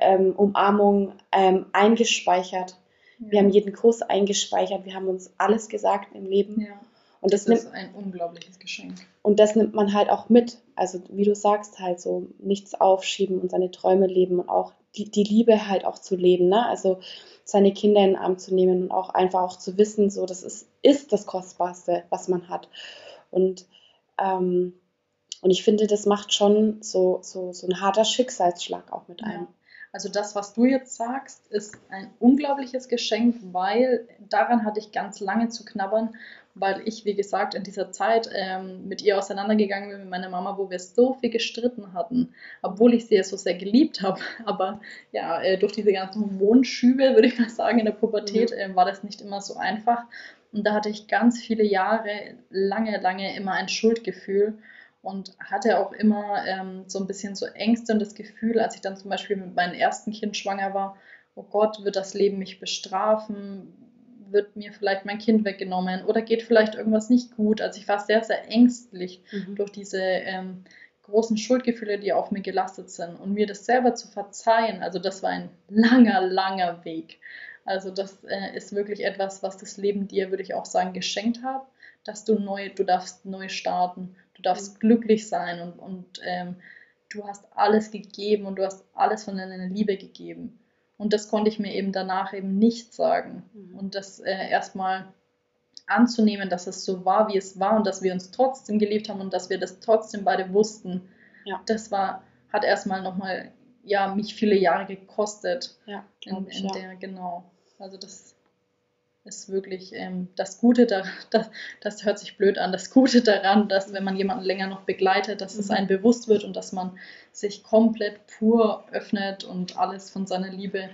ähm, Umarmung ähm, eingespeichert. Ja. Wir haben jeden Kuss eingespeichert. Wir haben uns alles gesagt im Leben. Ja. Und das, das ist ein unglaubliches Geschenk. Und das nimmt man halt auch mit. Also wie du sagst, halt so nichts aufschieben und seine Träume leben und auch die, die Liebe halt auch zu leben. Ne? Also seine Kinder in den Arm zu nehmen und auch einfach auch zu wissen, so das ist, ist das Kostbarste, was man hat. Und, ähm, und ich finde, das macht schon so, so, so ein harter Schicksalsschlag auch mit einem. Ja. Also das, was du jetzt sagst, ist ein unglaubliches Geschenk, weil daran hatte ich ganz lange zu knabbern weil ich, wie gesagt, in dieser Zeit ähm, mit ihr auseinandergegangen bin, mit meiner Mama, wo wir so viel gestritten hatten, obwohl ich sie ja so sehr geliebt habe. *laughs* Aber ja, äh, durch diese ganzen Hormonschübe, würde ich mal sagen, in der Pubertät mhm. äh, war das nicht immer so einfach. Und da hatte ich ganz viele Jahre, lange, lange immer ein Schuldgefühl und hatte auch immer ähm, so ein bisschen so Ängste und das Gefühl, als ich dann zum Beispiel mit meinem ersten Kind schwanger war, oh Gott, wird das Leben mich bestrafen? Wird mir vielleicht mein Kind weggenommen oder geht vielleicht irgendwas nicht gut. Also ich war sehr, sehr ängstlich mhm. durch diese ähm, großen Schuldgefühle, die auf mir gelastet sind. Und mir das selber zu verzeihen, also das war ein langer, langer Weg. Also das äh, ist wirklich etwas, was das Leben dir, würde ich auch sagen, geschenkt hat, dass du neu, du darfst neu starten, du darfst mhm. glücklich sein und, und ähm, du hast alles gegeben und du hast alles von deiner Liebe gegeben. Und das konnte ich mir eben danach eben nicht sagen. Mhm. Und das äh, erstmal anzunehmen, dass es so war, wie es war und dass wir uns trotzdem geliebt haben und dass wir das trotzdem beide wussten, ja. das war, hat erstmal nochmal, ja, mich viele Jahre gekostet. Ja, in, in ja. der, genau. Also das ist wirklich ähm, das Gute daran, das, das hört sich blöd an, das Gute daran, dass wenn man jemanden länger noch begleitet, dass mhm. es einem bewusst wird und dass man sich komplett pur öffnet und alles von seiner Liebe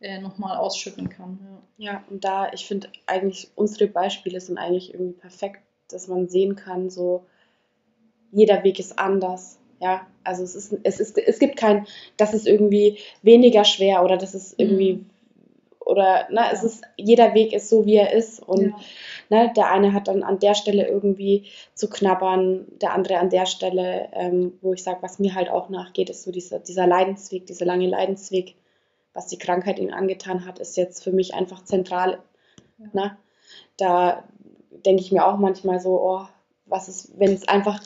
äh, nochmal ausschütten kann. Ja. ja, und da, ich finde eigentlich, unsere Beispiele sind eigentlich irgendwie perfekt, dass man sehen kann, so jeder Weg ist anders. Ja, also es ist, es ist, es gibt kein, das ist irgendwie weniger schwer oder das ist irgendwie mhm oder ne, es ist, jeder Weg ist so, wie er ist. Und ja. ne, der eine hat dann an der Stelle irgendwie zu knabbern, der andere an der Stelle, ähm, wo ich sage, was mir halt auch nachgeht, ist so dieser, dieser Leidensweg, dieser lange Leidensweg, was die Krankheit ihm angetan hat, ist jetzt für mich einfach zentral. Ja. Ne? Da denke ich mir auch manchmal so, oh, was ist, wenn es einfach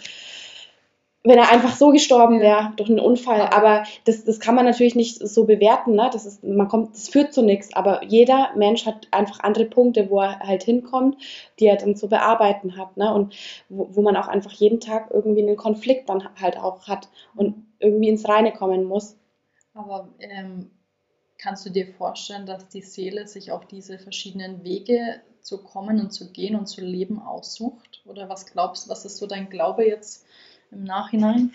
wenn er einfach so gestorben wäre durch einen Unfall. Aber das, das kann man natürlich nicht so bewerten. Ne? Das, ist, man kommt, das führt zu nichts. Aber jeder Mensch hat einfach andere Punkte, wo er halt hinkommt, die er dann zu bearbeiten hat. Ne? Und wo, wo man auch einfach jeden Tag irgendwie einen Konflikt dann halt auch hat und irgendwie ins Reine kommen muss. Aber ähm, kannst du dir vorstellen, dass die Seele sich auch diese verschiedenen Wege zu kommen und zu gehen und zu leben aussucht? Oder was glaubst du, was ist so dein Glaube jetzt? Im Nachhinein?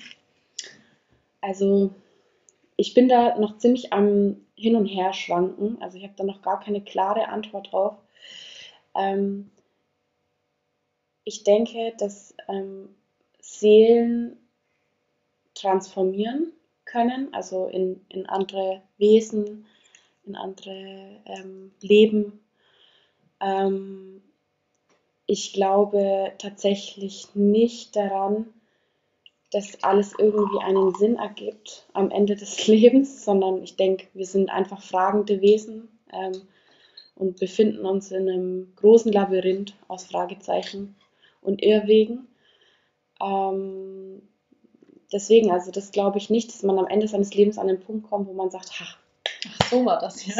Also ich bin da noch ziemlich am Hin und Her schwanken. Also ich habe da noch gar keine klare Antwort drauf. Ähm, ich denke, dass ähm, Seelen transformieren können, also in, in andere Wesen, in andere ähm, Leben. Ähm, ich glaube tatsächlich nicht daran, dass alles irgendwie einen Sinn ergibt am Ende des *laughs* Lebens, sondern ich denke, wir sind einfach fragende Wesen ähm, und befinden uns in einem großen Labyrinth aus Fragezeichen und Irrwegen. Ähm, deswegen, also das glaube ich nicht, dass man am Ende seines Lebens an den Punkt kommt, wo man sagt, ach, Ach, so war das hier.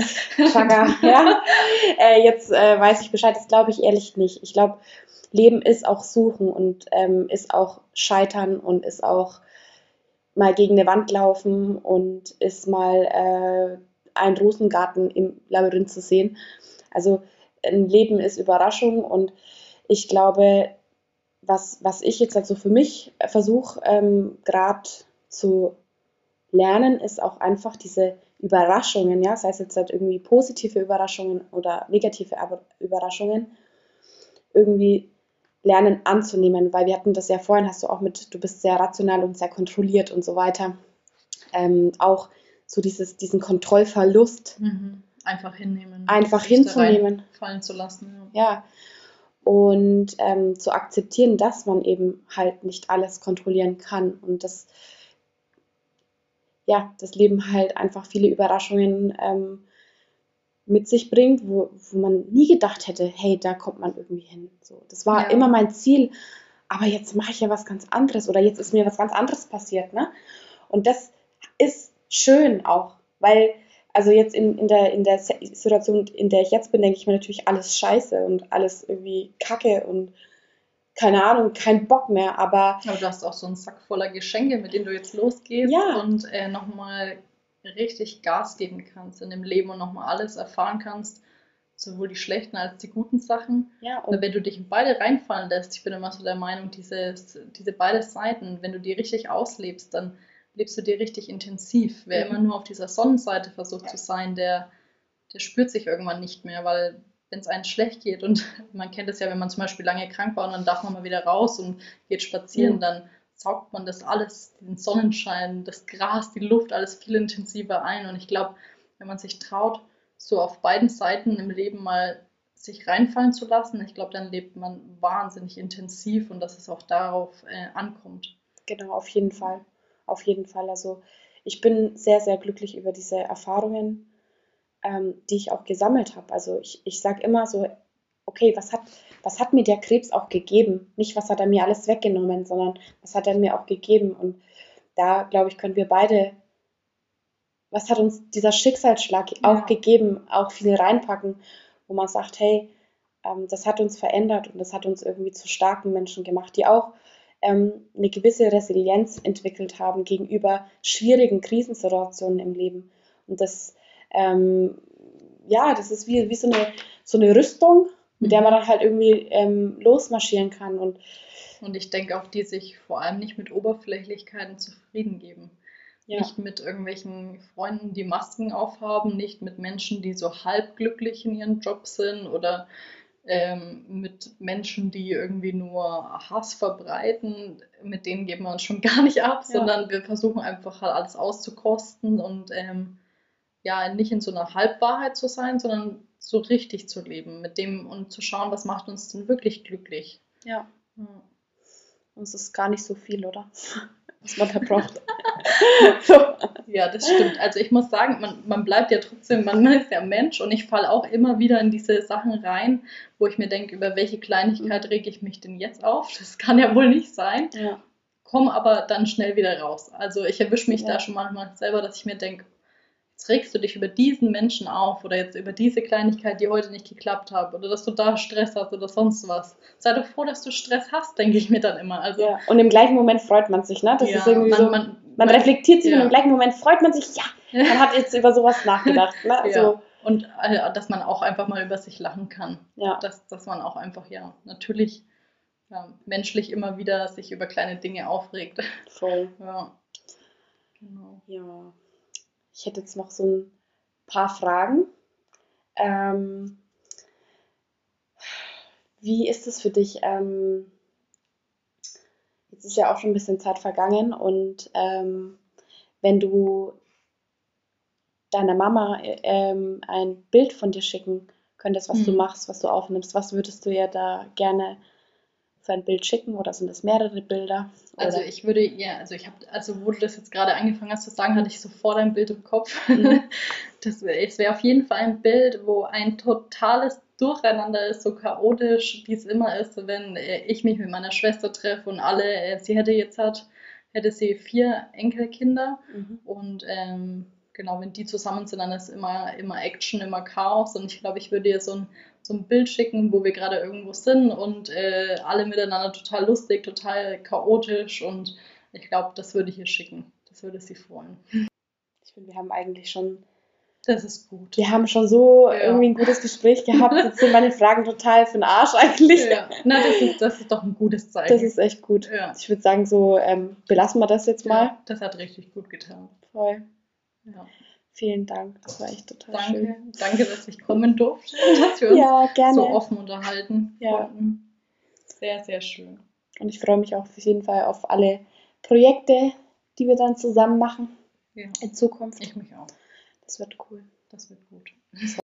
Chaka, *laughs* ja. Äh, jetzt äh, weiß ich Bescheid, das glaube ich ehrlich nicht. Ich glaube, Leben ist auch Suchen und ähm, ist auch Scheitern und ist auch mal gegen eine Wand laufen und ist mal äh, ein Rosengarten im Labyrinth zu sehen. Also ein Leben ist Überraschung und ich glaube, was, was ich jetzt also für mich versuche, ähm, gerade zu lernen, ist auch einfach diese Überraschungen, ja, sei es jetzt halt irgendwie positive Überraschungen oder negative Überraschungen, irgendwie lernen anzunehmen, weil wir hatten das ja vorhin, hast du auch mit, du bist sehr rational und sehr kontrolliert und so weiter. Ähm, auch so dieses, diesen Kontrollverlust. Mhm. Einfach hinnehmen. Einfach hinzunehmen. Fallen zu lassen. Ja. ja. Und ähm, zu akzeptieren, dass man eben halt nicht alles kontrollieren kann und dass ja, das Leben halt einfach viele Überraschungen ähm, mit sich bringt, wo, wo man nie gedacht hätte, hey, da kommt man irgendwie hin. So, das war ja. immer mein Ziel, aber jetzt mache ich ja was ganz anderes oder jetzt ist mir was ganz anderes passiert. Ne? Und das ist schön auch, weil, also jetzt in, in, der, in der Situation, in der ich jetzt bin, denke ich mir natürlich alles scheiße und alles irgendwie kacke und keine Ahnung, kein Bock mehr, aber. Aber du hast auch so einen Sack voller Geschenke, mit denen du jetzt losgehst ja. und äh, nochmal richtig Gas geben kannst in dem Leben und nochmal alles erfahren kannst, sowohl die schlechten als die guten Sachen. Ja, und wenn du dich in beide reinfallen lässt, ich bin immer so der Meinung, dieses, diese beide Seiten, wenn du die richtig auslebst, dann lebst du die richtig intensiv. Wer mhm. immer nur auf dieser Sonnenseite versucht zu sein, der, der spürt sich irgendwann nicht mehr, weil wenn es einem schlecht geht und *laughs* man kennt es ja, wenn man zum Beispiel lange krank war und dann darf man mal wieder raus und geht spazieren, mhm. dann saugt man das alles, den Sonnenschein, das Gras, die Luft, alles viel intensiver ein. Und ich glaube, wenn man sich traut, so auf beiden Seiten im Leben mal sich reinfallen zu lassen, ich glaube, dann lebt man wahnsinnig intensiv und dass es auch darauf äh, ankommt. Genau, auf jeden Fall. Auf jeden Fall. Also ich bin sehr, sehr glücklich über diese Erfahrungen, ähm, die ich auch gesammelt habe. Also ich, ich sage immer so, okay, was hat, was hat mir der Krebs auch gegeben? Nicht, was hat er mir alles weggenommen, sondern was hat er mir auch gegeben? Und da, glaube ich, können wir beide, was hat uns dieser Schicksalsschlag ja. auch gegeben, auch viel reinpacken, wo man sagt, hey, ähm, das hat uns verändert und das hat uns irgendwie zu starken Menschen gemacht, die auch ähm, eine gewisse Resilienz entwickelt haben gegenüber schwierigen Krisensituationen im Leben. Und das, ähm, ja, das ist wie, wie so, eine, so eine Rüstung, mit der man dann halt irgendwie ähm, losmarschieren kann. Und, und ich denke auch, die sich vor allem nicht mit Oberflächlichkeiten zufrieden geben. Ja. Nicht mit irgendwelchen Freunden, die Masken aufhaben, nicht mit Menschen, die so halb glücklich in ihrem Job sind oder ähm, mit Menschen, die irgendwie nur Hass verbreiten. Mit denen geben wir uns schon *laughs* gar nicht ab, ja. sondern wir versuchen einfach halt alles auszukosten und ähm, ja, nicht in so einer Halbwahrheit zu sein, sondern so richtig zu leben, mit dem und zu schauen, was macht uns denn wirklich glücklich. Ja. ja. Und es ist gar nicht so viel, oder? *laughs* Was man da braucht. *laughs* so. Ja, das stimmt. Also ich muss sagen, man, man bleibt ja trotzdem, man *laughs* ist ja Mensch und ich falle auch immer wieder in diese Sachen rein, wo ich mir denke, über welche Kleinigkeit mhm. rege ich mich denn jetzt auf? Das kann ja wohl nicht sein. Ja komme aber dann schnell wieder raus. Also ich erwische mich Ja. da schon manchmal selber, dass ich mir denke, regst du dich über diesen Menschen auf oder jetzt über diese Kleinigkeit, die heute nicht geklappt hat oder dass du da Stress hast oder sonst was. Sei doch froh, dass du Stress hast, denke ich mir dann immer. Also Ja. Und im gleichen Moment freut man sich, ne? Das ja, ist irgendwie man, so. man, Man reflektiert sich ja. und im gleichen Moment freut man sich, ja, man hat jetzt über sowas nachgedacht. Ne? *laughs* Also, Und äh, dass man auch einfach mal über sich lachen kann. ja. Dass, dass man auch einfach, ja, natürlich ja, menschlich immer wieder sich über kleine Dinge aufregt. voll. *laughs* Ja. Genau. Ja. Ich hätte jetzt noch so ein paar Fragen. Ähm, wie ist es für dich? Ähm, jetzt ist ja auch schon ein bisschen Zeit vergangen und ähm, wenn du deiner Mama äh, ähm, ein Bild von dir schicken könntest, was du Mhm. machst, was du aufnimmst, was würdest du ihr da gerne für ein Bild schicken oder sind das mehrere Bilder? Also Oder- ich würde, ja, also ich habe, also wo du das jetzt gerade angefangen hast zu sagen, hatte ich sofort ein Bild im Kopf. Mhm. *laughs* Das wäre es wäre auf jeden Fall ein Bild, wo ein totales Durcheinander ist, so chaotisch, wie es immer ist, wenn äh, ich mich mit meiner Schwester treffe und alle, äh, sie hätte jetzt hat, hätte sie vier Enkelkinder Mhm. und ähm, genau, wenn die zusammen sind, dann ist immer, immer Action, immer Chaos. Und ich glaube, ich würde ihr so ein, so ein Bild schicken, wo wir gerade irgendwo sind und äh, alle miteinander total lustig, total chaotisch. Und ich glaube, das würde ich ihr schicken. Das würde sie freuen. Ich finde, wir haben eigentlich schon Das ist gut. Wir haben schon so Ja. irgendwie ein gutes Gespräch gehabt. *laughs* Jetzt sind meine Fragen total für den Arsch eigentlich. Ja. Na, das ist, das ist doch ein gutes Zeichen. Das ist echt gut. ja. Ich würde sagen, so ähm, belassen wir das jetzt mal. das hat richtig gut getan. Voll. Ja. Vielen Dank. Das war echt total schön. Danke. Danke, dass ich kommen durfte, *laughs* dass wir uns Ja, gerne. so offen unterhalten Ja. konnten. Sehr, sehr schön. Und ich freue mich auch auf jeden Fall auf alle Projekte, die wir dann zusammen machen Ja. in Zukunft. Ich mich auch. Das wird cool. Das wird gut.